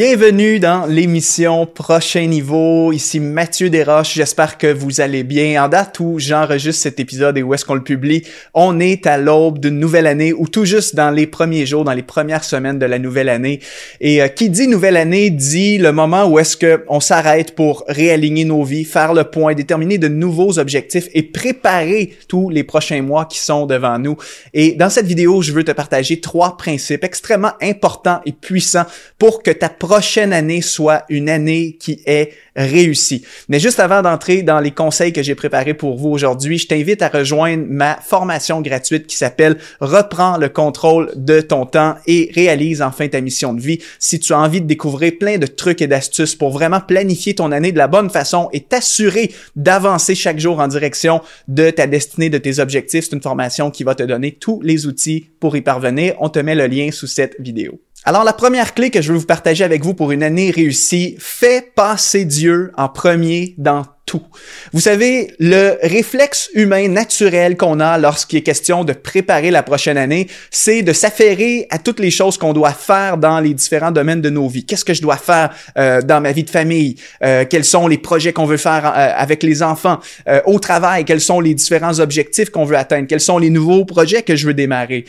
Bienvenue dans l'émission Prochain Niveau. Ici Mathieu Desroches. J'espère que vous allez bien. En date où j'enregistre cet épisode et où est-ce qu'on le publie, on est à l'aube d'une nouvelle année ou tout juste dans les premiers jours, dans les premières semaines de la nouvelle année. Et euh, qui dit nouvelle année dit le moment où est-ce que on s'arrête pour réaligner nos vies, faire le point, déterminer de nouveaux objectifs et préparer tous les prochains mois qui sont devant nous. Et dans cette vidéo, je veux te partager trois principes extrêmement importants et puissants pour que ta prochaine année soit une année qui est réussie. Mais juste avant d'entrer dans les conseils que j'ai préparés pour vous aujourd'hui, je t'invite à rejoindre ma formation gratuite qui s'appelle Reprends le contrôle de ton temps et réalise enfin ta mission de vie. Si tu as envie de découvrir plein de trucs et d'astuces pour vraiment planifier ton année de la bonne façon et t'assurer d'avancer chaque jour en direction de ta destinée, de tes objectifs, c'est une formation qui va te donner tous les outils pour y parvenir. On te met le lien sous cette vidéo. Alors la première clé que je veux vous partager avec vous pour une année réussie, fais passer Dieu en premier dans Vous savez, le réflexe humain naturel qu'on a lorsqu'il est question de préparer la prochaine année, c'est de s'affairer à toutes les choses qu'on doit faire dans les différents domaines de nos vies. Qu'est-ce que je dois faire euh, dans ma vie de famille? Euh, quels sont les projets qu'on veut faire euh, avec les enfants? au travail, quels sont les différents objectifs qu'on veut atteindre? Quels sont les nouveaux projets que je veux démarrer?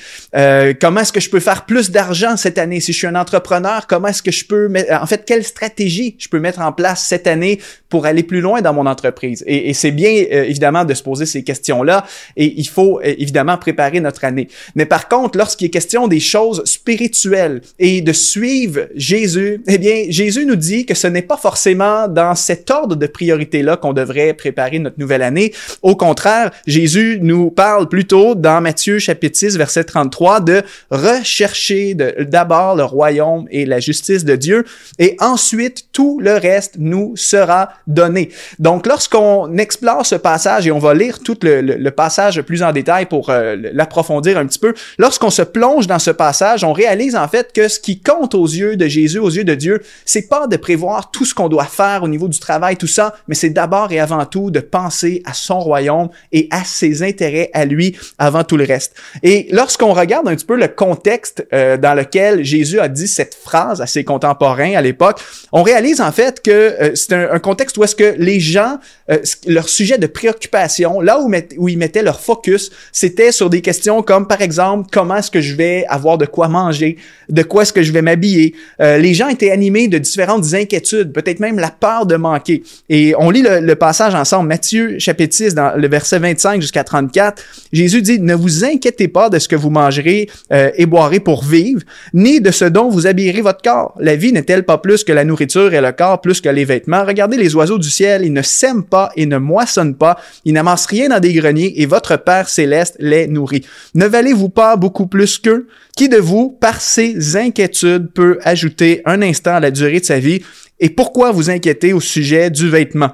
comment est-ce que je peux faire plus d'argent cette année? Si je suis un entrepreneur, comment est-ce que je peux... En fait, quelle stratégie je peux mettre en place cette année pour aller plus loin dans mon entreprise. Et, c'est bien euh, évidemment de se poser ces questions-là et il faut euh, évidemment préparer notre année. Mais par contre, lorsqu'il est question des choses spirituelles et de suivre Jésus, eh bien, Jésus nous dit que ce n'est pas forcément dans cet ordre de priorité-là qu'on devrait préparer notre nouvelle année. Au contraire, Jésus nous parle plutôt dans Matthieu chapitre 6, verset 33 de rechercher d'abord le royaume et la justice de Dieu et ensuite tout le reste nous sera donné. Donc, lorsqu'on explore ce passage, et on va lire tout le, passage plus en détail pour euh, l'approfondir un petit peu, lorsqu'on se plonge dans ce passage, on réalise en fait que ce qui compte aux yeux de Jésus, aux yeux de Dieu, c'est pas de prévoir tout ce qu'on doit faire au niveau du travail, tout ça, mais c'est d'abord et avant tout de penser à son royaume et à ses intérêts à lui avant tout le reste. Et lorsqu'on regarde un petit peu le contexte euh, dans lequel Jésus a dit cette phrase à ses contemporains à l'époque, on réalise en fait que euh, c'est un contexte où est-ce que les gens, bien euh, leur sujet de préoccupation, là où, ils mettaient leur focus, c'était sur des questions comme, par exemple, comment est-ce que je vais avoir de quoi manger, de quoi est-ce que je vais m'habiller. Euh, les gens étaient animés de différentes inquiétudes, peut-être même la peur de manquer. Et on lit le, passage ensemble, Matthieu chapitre 6, dans le verset 25 jusqu'à 34. Jésus dit, ne vous inquiétez pas de ce que vous mangerez euh, et boirez pour vivre, ni de ce dont vous habillerez votre corps. La vie n'est-elle pas plus que la nourriture et le corps plus que les vêtements? Regardez les oiseaux du ciel, ils ne sèment pas et ne moissonnent pas, ils n'amassent rien dans des greniers et votre Père céleste les nourrit. Ne valez-vous pas beaucoup plus qu'eux? Qui de vous, par ses inquiétudes, peut ajouter un instant à la durée de sa vie? Et pourquoi vous inquiétez au sujet du vêtement?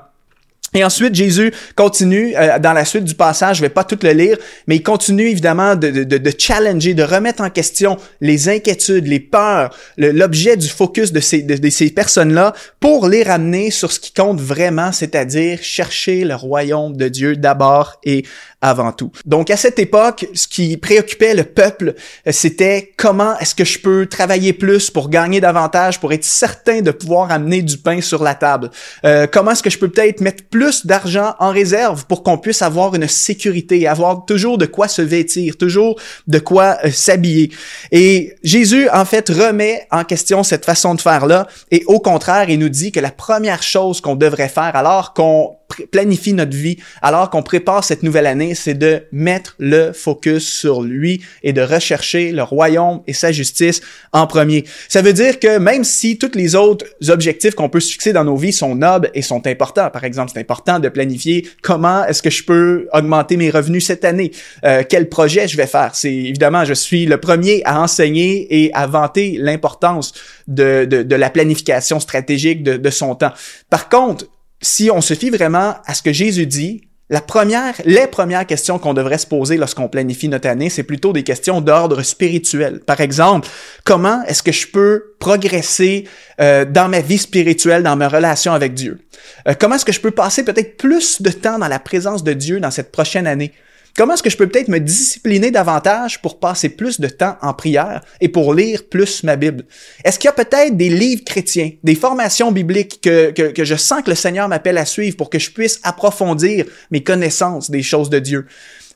Et ensuite, Jésus continue euh, dans la suite du passage, je vais pas tout le lire, mais il continue évidemment de, de, challenger, de remettre en question les inquiétudes, les peurs, l'objet du focus de ces, de, ces personnes-là pour les ramener sur ce qui compte vraiment, c'est-à-dire chercher le royaume de Dieu d'abord et avant tout. Donc à cette époque, ce qui préoccupait le peuple, euh, c'était comment est-ce que je peux travailler plus pour gagner davantage, pour être certain de pouvoir amener du pain sur la table. Euh, comment est-ce que je peux peut-être mettre plus d'argent en réserve pour qu'on puisse avoir une sécurité, avoir toujours de quoi se vêtir, toujours de quoi euh, s'habiller. Et Jésus, en fait, remet en question cette façon de faire-là et au contraire, il nous dit que la première chose qu'on devrait faire alors qu'on planifie notre vie alors qu'on prépare cette nouvelle année, c'est de mettre le focus sur lui et de rechercher le royaume et sa justice en premier. Ça veut dire que même si tous les autres objectifs qu'on peut se fixer dans nos vies sont nobles et sont importants, par exemple, c'est important de planifier comment est-ce que je peux augmenter mes revenus cette année, euh, quel projet je vais faire. C'est évidemment, je suis le premier à enseigner et à vanter l'importance de, de, la planification stratégique de son temps. Par contre, si on se fie vraiment à ce que Jésus dit, la première, les premières questions qu'on devrait se poser lorsqu'on planifie notre année, c'est plutôt des questions d'ordre spirituel. Par exemple, comment est-ce que je peux progresser euh, dans ma vie spirituelle, dans ma relation avec Dieu? Euh, comment est-ce que je peux passer peut-être plus de temps dans la présence de Dieu dans cette prochaine année? Comment est-ce que je peux peut-être me discipliner davantage pour passer plus de temps en prière et pour lire plus ma Bible? Est-ce qu'il y a peut-être des livres chrétiens, des formations bibliques que, je sens que le Seigneur m'appelle à suivre pour que je puisse approfondir mes connaissances des choses de Dieu?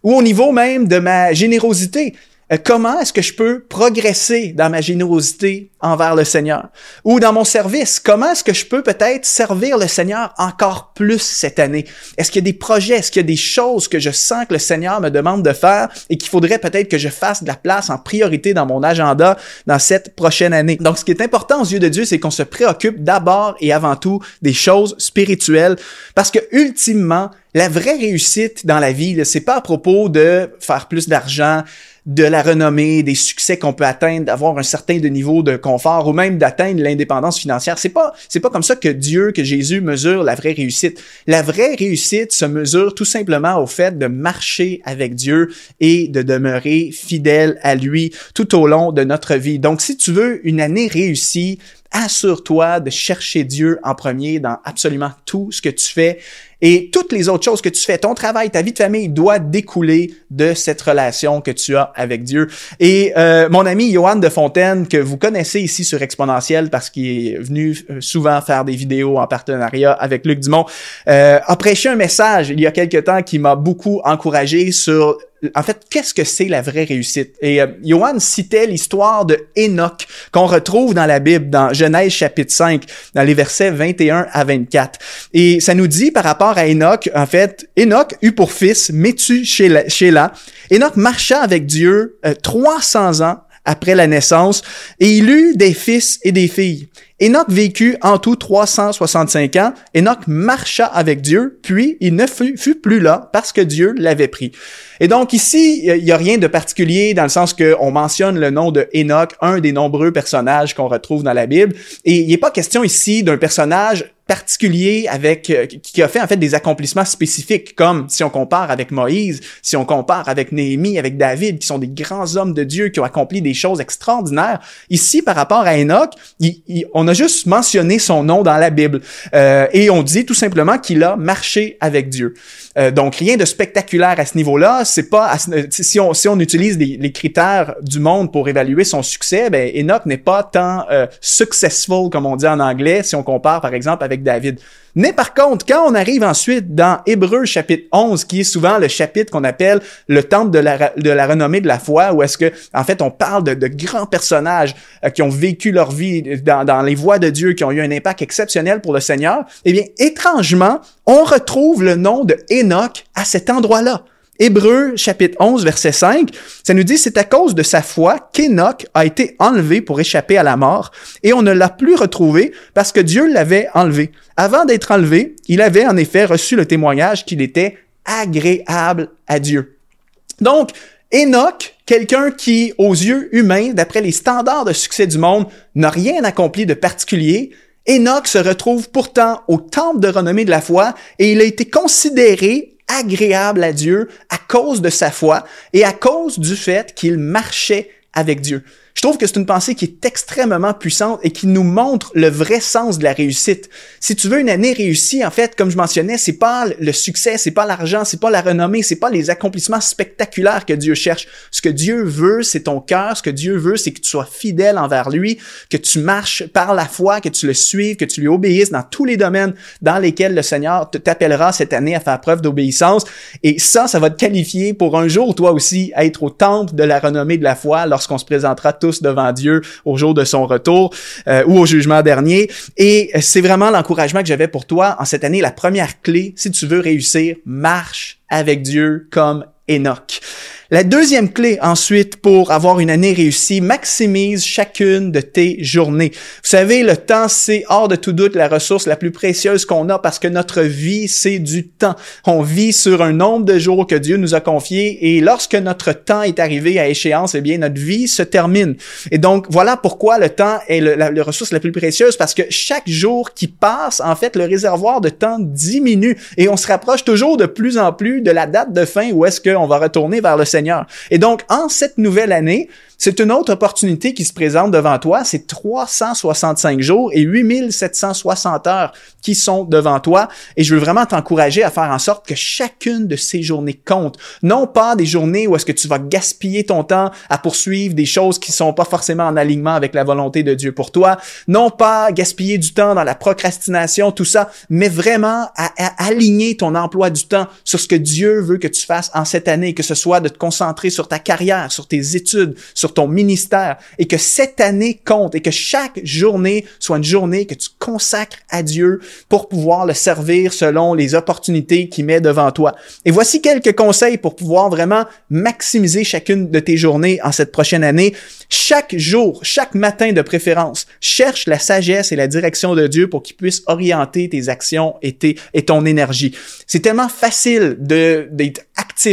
Ou au niveau même de ma générosité, comment est-ce que je peux progresser dans ma générosité envers le Seigneur? Ou dans mon service, comment est-ce que je peux peut-être servir le Seigneur encore plus cette année? Est-ce qu'il y a des projets, est-ce qu'il y a des choses que je sens que le Seigneur me demande de faire et qu'il faudrait peut-être que je fasse de la place en priorité dans mon agenda dans cette prochaine année? Donc, ce qui est important aux yeux de Dieu, c'est qu'on se préoccupe d'abord et avant tout des choses spirituelles parce que ultimement, la vraie réussite dans la vie, c'est pas à propos de faire plus d'argent, de la renommée, des succès qu'on peut atteindre, d'avoir un certain de niveau de confort ou même d'atteindre l'indépendance financière. C'est pas c'est pas comme ça que Dieu, que Jésus mesure la vraie réussite. La vraie réussite se mesure tout simplement au fait de marcher avec Dieu et de demeurer fidèle à lui tout au long de notre vie. Donc si tu veux une année réussie, assure-toi de chercher Dieu en premier dans absolument tout ce que tu fais. Et toutes les autres choses que tu fais, ton travail, ta vie de famille doit découler de cette relation que tu as avec Dieu. Et euh, mon ami Johan de Fontaine, que vous connaissez ici sur Exponentiel parce qu'il est venu euh, souvent faire des vidéos en partenariat avec Luc Dumont, euh, a prêché un message il y a quelque temps qui m'a beaucoup encouragé sur en fait, qu'est-ce que c'est la vraie réussite? Et euh, citait l'histoire de Enoch qu'on retrouve dans la Bible, dans Genèse chapitre 5, dans les versets 21 à 24. Et ça nous dit par rapport à Enoch, en fait, Enoch eut pour fils Métu Sheila. Enoch marcha avec Dieu 300 euh, ans après la naissance et il eut des fils et des filles. Enoch vécut en tout 365 ans. Enoch marcha avec Dieu, puis il ne fut, plus là parce que Dieu l'avait pris. Et donc ici, il n'y a rien de particulier dans le sens qu'on mentionne le nom de Enoch, un des nombreux personnages qu'on retrouve dans la Bible. Et il n'est pas question ici d'un personnage particulier avec euh, qui a fait en fait des accomplissements spécifiques comme si on compare avec Moïse, si on compare avec Néhémie, avec David qui sont des grands hommes de Dieu qui ont accompli des choses extraordinaires. Ici par rapport à Enoch, on a juste mentionné son nom dans la Bible euh, et on dit tout simplement qu'il a marché avec Dieu. Euh, donc rien de spectaculaire à ce niveau-là. C'est pas si on si on utilise les, critères du monde pour évaluer son succès, ben Enoch n'est pas tant successful comme on dit en anglais si on compare par exemple avec David. Mais par contre, quand on arrive ensuite dans Hébreu chapitre 11, qui est souvent le chapitre qu'on appelle le temple de la, renommée de la foi, où est-ce que, en fait, on parle de, de grands personnages euh, qui ont vécu leur vie dans, dans les voies de Dieu, qui ont eu un impact exceptionnel pour le Seigneur, eh bien, étrangement, on retrouve le nom de Enoch à cet endroit-là. Hébreu chapitre 11 verset 5, ça nous dit c'est à cause de sa foi qu'Enoch a été enlevé pour échapper à la mort et on ne l'a plus retrouvé parce que Dieu l'avait enlevé. Avant d'être enlevé, il avait en effet reçu le témoignage qu'il était agréable à Dieu. Donc, Enoch, quelqu'un qui, aux yeux humains, d'après les standards de succès du monde, n'a rien accompli de particulier, Enoch se retrouve pourtant au temple de renommée de la foi et il a été considéré agréable à Dieu à cause de sa foi et à cause du fait qu'il marchait avec Dieu. Je trouve que c'est une pensée qui est extrêmement puissante et qui nous montre le vrai sens de la réussite. Si tu veux une année réussie, en fait, comme je mentionnais, c'est pas le succès, c'est pas l'argent, c'est pas la renommée, c'est pas les accomplissements spectaculaires que Dieu cherche. Ce que Dieu veut, c'est ton cœur. Ce que Dieu veut, c'est que tu sois fidèle envers lui, que tu marches par la foi, que tu le suives, que tu lui obéisses dans tous les domaines dans lesquels le Seigneur t'appellera cette année à faire preuve d'obéissance. Et ça, ça va te qualifier pour un jour, toi aussi, être au temple de la renommée de la foi lorsqu'on se présentera devant Dieu au jour de son retour euh, ou au jugement dernier. Et c'est vraiment l'encouragement que j'avais pour toi en cette année. La première clé, si tu veux réussir, marche avec Dieu comme Enoch. La deuxième clé ensuite pour avoir une année réussie, maximise chacune de tes journées. Vous savez, le temps, c'est hors de tout doute la ressource la plus précieuse qu'on a parce que notre vie, c'est du temps. On vit sur un nombre de jours que Dieu nous a confiés et lorsque notre temps est arrivé à échéance, eh bien, notre vie se termine. Et donc, voilà pourquoi le temps est la, ressource la plus précieuse parce que chaque jour qui passe, en fait, le réservoir de temps diminue et on se rapproche toujours de plus en plus de la date de fin où est-ce qu'on on va retourner vers le. Et donc, en cette nouvelle année, c'est une autre opportunité qui se présente devant toi. C'est 365 jours et 8760 heures qui sont devant toi. Et je veux vraiment t'encourager à faire en sorte que chacune de ces journées compte. Non pas des journées où est-ce que tu vas gaspiller ton temps à poursuivre des choses qui sont pas forcément en alignement avec la volonté de Dieu pour toi. Non pas gaspiller du temps dans la procrastination, tout ça, mais vraiment à, à aligner ton emploi du temps sur ce que Dieu veut que tu fasses en cette année, que ce soit de te concentrer sur ta carrière, sur tes études, sur ton ministère et que cette année compte et que chaque journée soit une journée que tu consacres à Dieu pour pouvoir le servir selon les opportunités qu'il met devant toi. Et voici quelques conseils pour pouvoir vraiment maximiser chacune de tes journées en cette prochaine année. Chaque jour, chaque matin de préférence, cherche la sagesse et la direction de Dieu pour qu'il puisse orienter tes actions et, ton énergie. C'est tellement facile de, d'être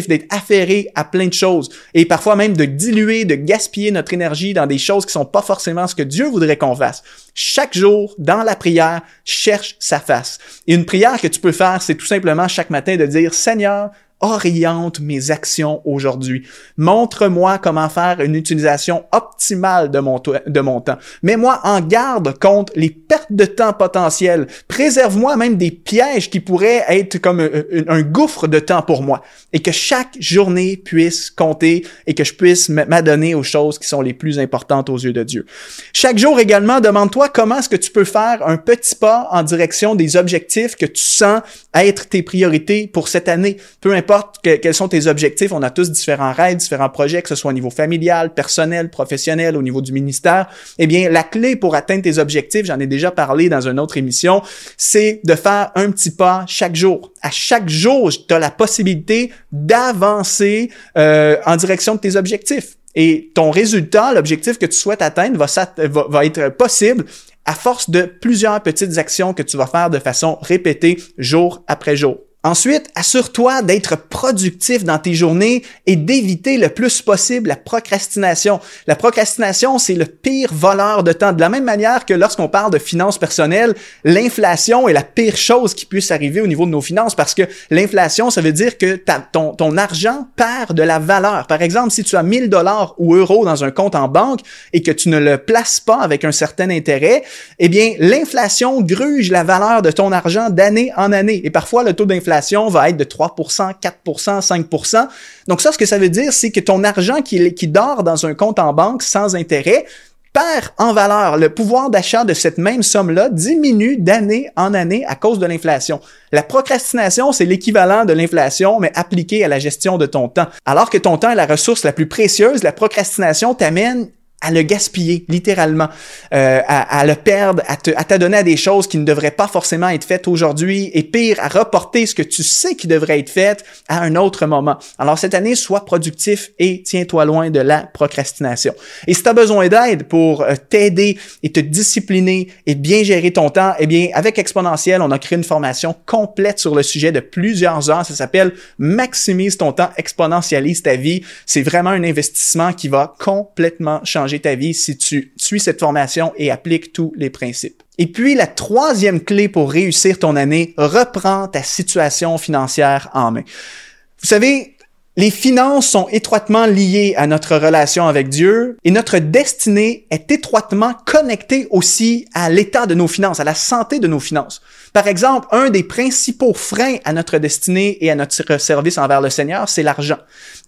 d'être affairé à plein de choses et parfois même de diluer, de gaspiller notre énergie dans des choses qui sont pas forcément ce que Dieu voudrait qu'on fasse. Chaque jour, dans la prière, cherche sa face. Une prière que tu peux faire, c'est tout simplement chaque matin de dire, Seigneur, oriente mes actions aujourd'hui. Montre-moi comment faire une utilisation optimale de mon, de mon temps. Mets-moi en garde contre les pertes de temps potentielles. Préserve-moi même des pièges qui pourraient être comme un, gouffre de temps pour moi. Et que chaque journée puisse compter et que je puisse m'adonner aux choses qui sont les plus importantes aux yeux de Dieu. Chaque jour également, demande-toi comment est-ce que tu peux faire un petit pas en direction des objectifs que tu sens être tes priorités pour cette année. Peu importe quels sont tes objectifs, on a tous différents rêves, différents projets, que ce soit au niveau familial, personnel, professionnel, au niveau du ministère. Eh bien, la clé pour atteindre tes objectifs, j'en ai déjà parlé dans une autre émission, c'est de faire un petit pas chaque jour. À chaque jour, tu as la possibilité d'avancer euh, en direction de tes objectifs. Et ton résultat, l'objectif que tu souhaites atteindre, va être possible à force de plusieurs petites actions que tu vas faire de façon répétée jour après jour. Ensuite, assure-toi d'être productif dans tes journées et d'éviter le plus possible la procrastination. La procrastination, c'est le pire voleur de temps. De la même manière que lorsqu'on parle de finances personnelles, l'inflation est la pire chose qui puisse arriver au niveau de nos finances parce que l'inflation, ça veut dire que ton, ton argent perd de la valeur. Par exemple, si tu as 1000 dollars ou euros dans un compte en banque et que tu ne le places pas avec un certain intérêt, eh bien, l'inflation gruge la valeur de ton argent d'année en année. Et parfois, le taux d'inflation va être de 3%, 4%, 5%. Donc ça, ce que ça veut dire, c'est que ton argent qui, qui dort dans un compte en banque sans intérêt perd en valeur. Le pouvoir d'achat de cette même somme-là diminue d'année en année à cause de l'inflation. La procrastination, c'est l'équivalent de l'inflation, mais appliqué à la gestion de ton temps. Alors que ton temps est la ressource la plus précieuse, la procrastination t'amène à le gaspiller, littéralement, euh, à, à, le perdre, à te, à t'adonner à des choses qui ne devraient pas forcément être faites aujourd'hui, et pire, à reporter ce que tu sais qui devrait être fait à un autre moment. Alors cette année, sois productif et tiens-toi loin de la procrastination. Et si tu as besoin d'aide pour euh, t'aider et te discipliner et bien gérer ton temps, eh bien, avec Exponentiel, on a créé une formation complète sur le sujet de plusieurs heures. Ça s'appelle Maximise ton temps, exponentialise ta vie. C'est vraiment un investissement qui va complètement changer ta vie si tu suis cette formation et appliques tous les principes. Et puis la troisième clé pour réussir ton année, reprends ta situation financière en main. Vous savez, les finances sont étroitement liées à notre relation avec Dieu et notre destinée est étroitement connectée aussi à l'état de nos finances, à la santé de nos finances. Par exemple, un des principaux freins à notre destinée et à notre service envers le Seigneur, c'est l'argent.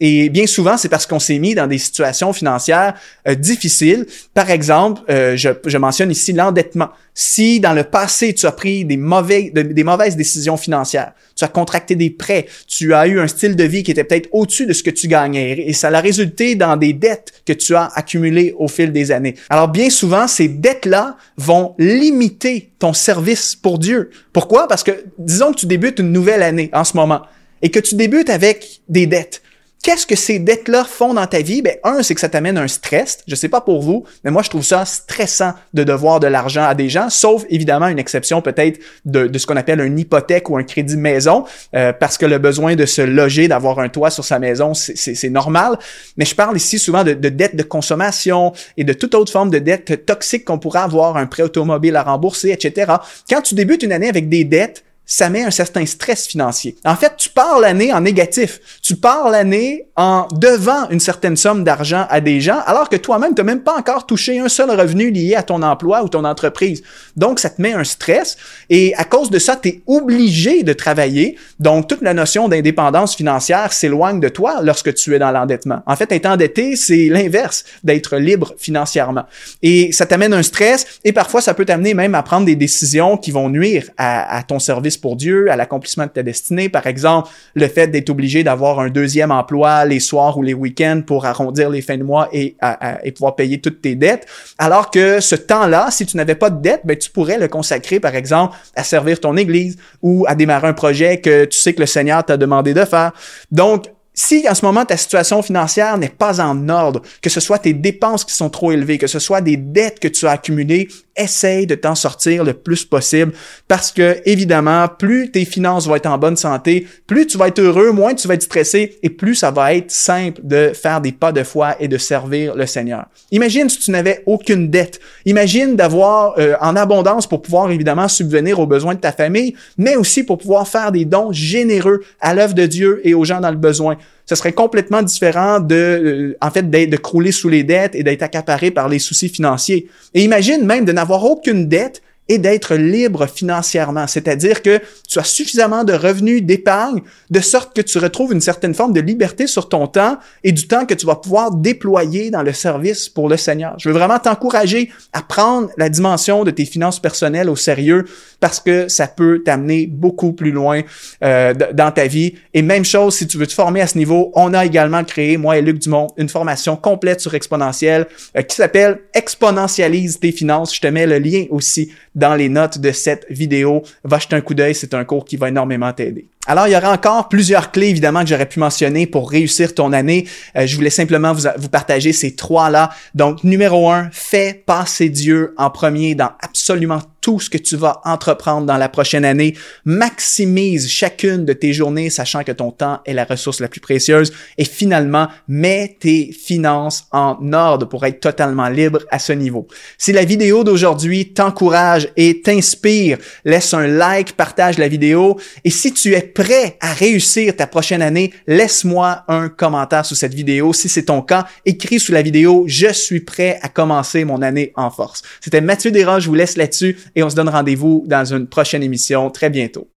Et bien souvent, c'est parce qu'on s'est mis dans des situations financières euh, difficiles. Par exemple, euh, je, je, mentionne ici l'endettement. Si dans le passé, tu as pris des, mauvais, des mauvaises décisions financières, tu as contracté des prêts, tu as eu un style de vie qui était peut-être au-dessus de ce que tu gagnais et ça a résulté dans des dettes que tu as accumulées au fil des années. Alors bien souvent, ces dettes-là vont limiter ton service pour Dieu. Pourquoi? Parce que disons que tu débutes une nouvelle année en ce moment et que tu débutes avec des dettes. Qu'est-ce que ces dettes-là font dans ta vie? Ben, un, c'est que ça t'amène un stress. Je sais pas pour vous, mais moi, je trouve ça stressant de devoir de l'argent à des gens, sauf évidemment une exception peut-être de, de, ce qu'on appelle une hypothèque ou un crédit maison, euh, parce que le besoin de se loger, d'avoir un toit sur sa maison, c'est normal. Mais je parle ici souvent de, de dettes de consommation et de toute autre forme de dettes toxiques qu'on pourrait avoir, un prêt automobile à rembourser, etc. Quand tu débutes une année avec des dettes, ça met un certain stress financier. En fait, tu pars l'année en négatif. Tu pars l'année en devant une certaine somme d'argent à des gens, alors que toi-même, tu n'as même pas encore touché un seul revenu lié à ton emploi ou ton entreprise. Donc, ça te met un stress et à cause de ça, tu es obligé de travailler. Donc, toute la notion d'indépendance financière s'éloigne de toi lorsque tu es dans l'endettement. En fait, être endetté, c'est l'inverse d'être libre financièrement. Et ça t'amène un stress et parfois, ça peut t'amener même à prendre des décisions qui vont nuire à, à ton service pour Dieu, à l'accomplissement de ta destinée. Par exemple, le fait d'être obligé d'avoir un deuxième emploi les soirs ou les week-ends pour arrondir les fins de mois et, et pouvoir payer toutes tes dettes. Alors que ce temps-là, si tu n'avais pas de dette, ben, tu pourrais le consacrer, par exemple, à servir ton église ou à démarrer un projet que tu sais que le Seigneur t'a demandé de faire. Donc, si en ce moment ta situation financière n'est pas en ordre, que ce soit tes dépenses qui sont trop élevées, que ce soit des dettes que tu as accumulées, essaye de t'en sortir le plus possible parce que évidemment, plus tes finances vont être en bonne santé, plus tu vas être heureux, moins tu vas être stressé et plus ça va être simple de faire des pas de foi et de servir le Seigneur. Imagine si tu n'avais aucune dette. Imagine d'avoir euh, en abondance pour pouvoir évidemment subvenir aux besoins de ta famille, mais aussi pour pouvoir faire des dons généreux à l'œuvre de Dieu et aux gens dans le besoin ce serait complètement différent de, euh, en fait, de crouler sous les dettes et d'être accaparé par les soucis financiers. Et imagine même de n'avoir aucune dette et d'être libre financièrement, c'est-à-dire que tu as suffisamment de revenus d'épargne de sorte que tu retrouves une certaine forme de liberté sur ton temps et du temps que tu vas pouvoir déployer dans le service pour le Seigneur. Je veux vraiment t'encourager à prendre la dimension de tes finances personnelles au sérieux parce que ça peut t'amener beaucoup plus loin euh, dans ta vie. Et même chose, si tu veux te former à ce niveau, on a également créé, moi et Luc Dumont, une formation complète sur exponentiel euh, qui s'appelle Exponentialise tes finances. Je te mets le lien aussi dans les notes de cette vidéo. Va jeter un coup d'œil, c'est un cours qui va énormément t'aider. Alors, il y aura encore plusieurs clés, évidemment, que j'aurais pu mentionner pour réussir ton année. Euh, je voulais simplement vous, vous partager ces trois-là. Donc, numéro un, fais passer Dieu en premier dans absolument tout ce que tu vas entreprendre dans la prochaine année. Maximise chacune de tes journées, sachant que ton temps est la ressource la plus précieuse. Et finalement, mets tes finances en ordre pour être totalement libre à ce niveau. Si la vidéo d'aujourd'hui t'encourage et t'inspire, laisse un like, partage la vidéo. Et si tu es prêt à réussir ta prochaine année, laisse-moi un commentaire sous cette vidéo. Si c'est ton cas, écris sous la vidéo, je suis prêt à commencer mon année en force. C'était Mathieu Desranges, je vous laisse là-dessus et on se donne rendez-vous dans une prochaine émission très bientôt.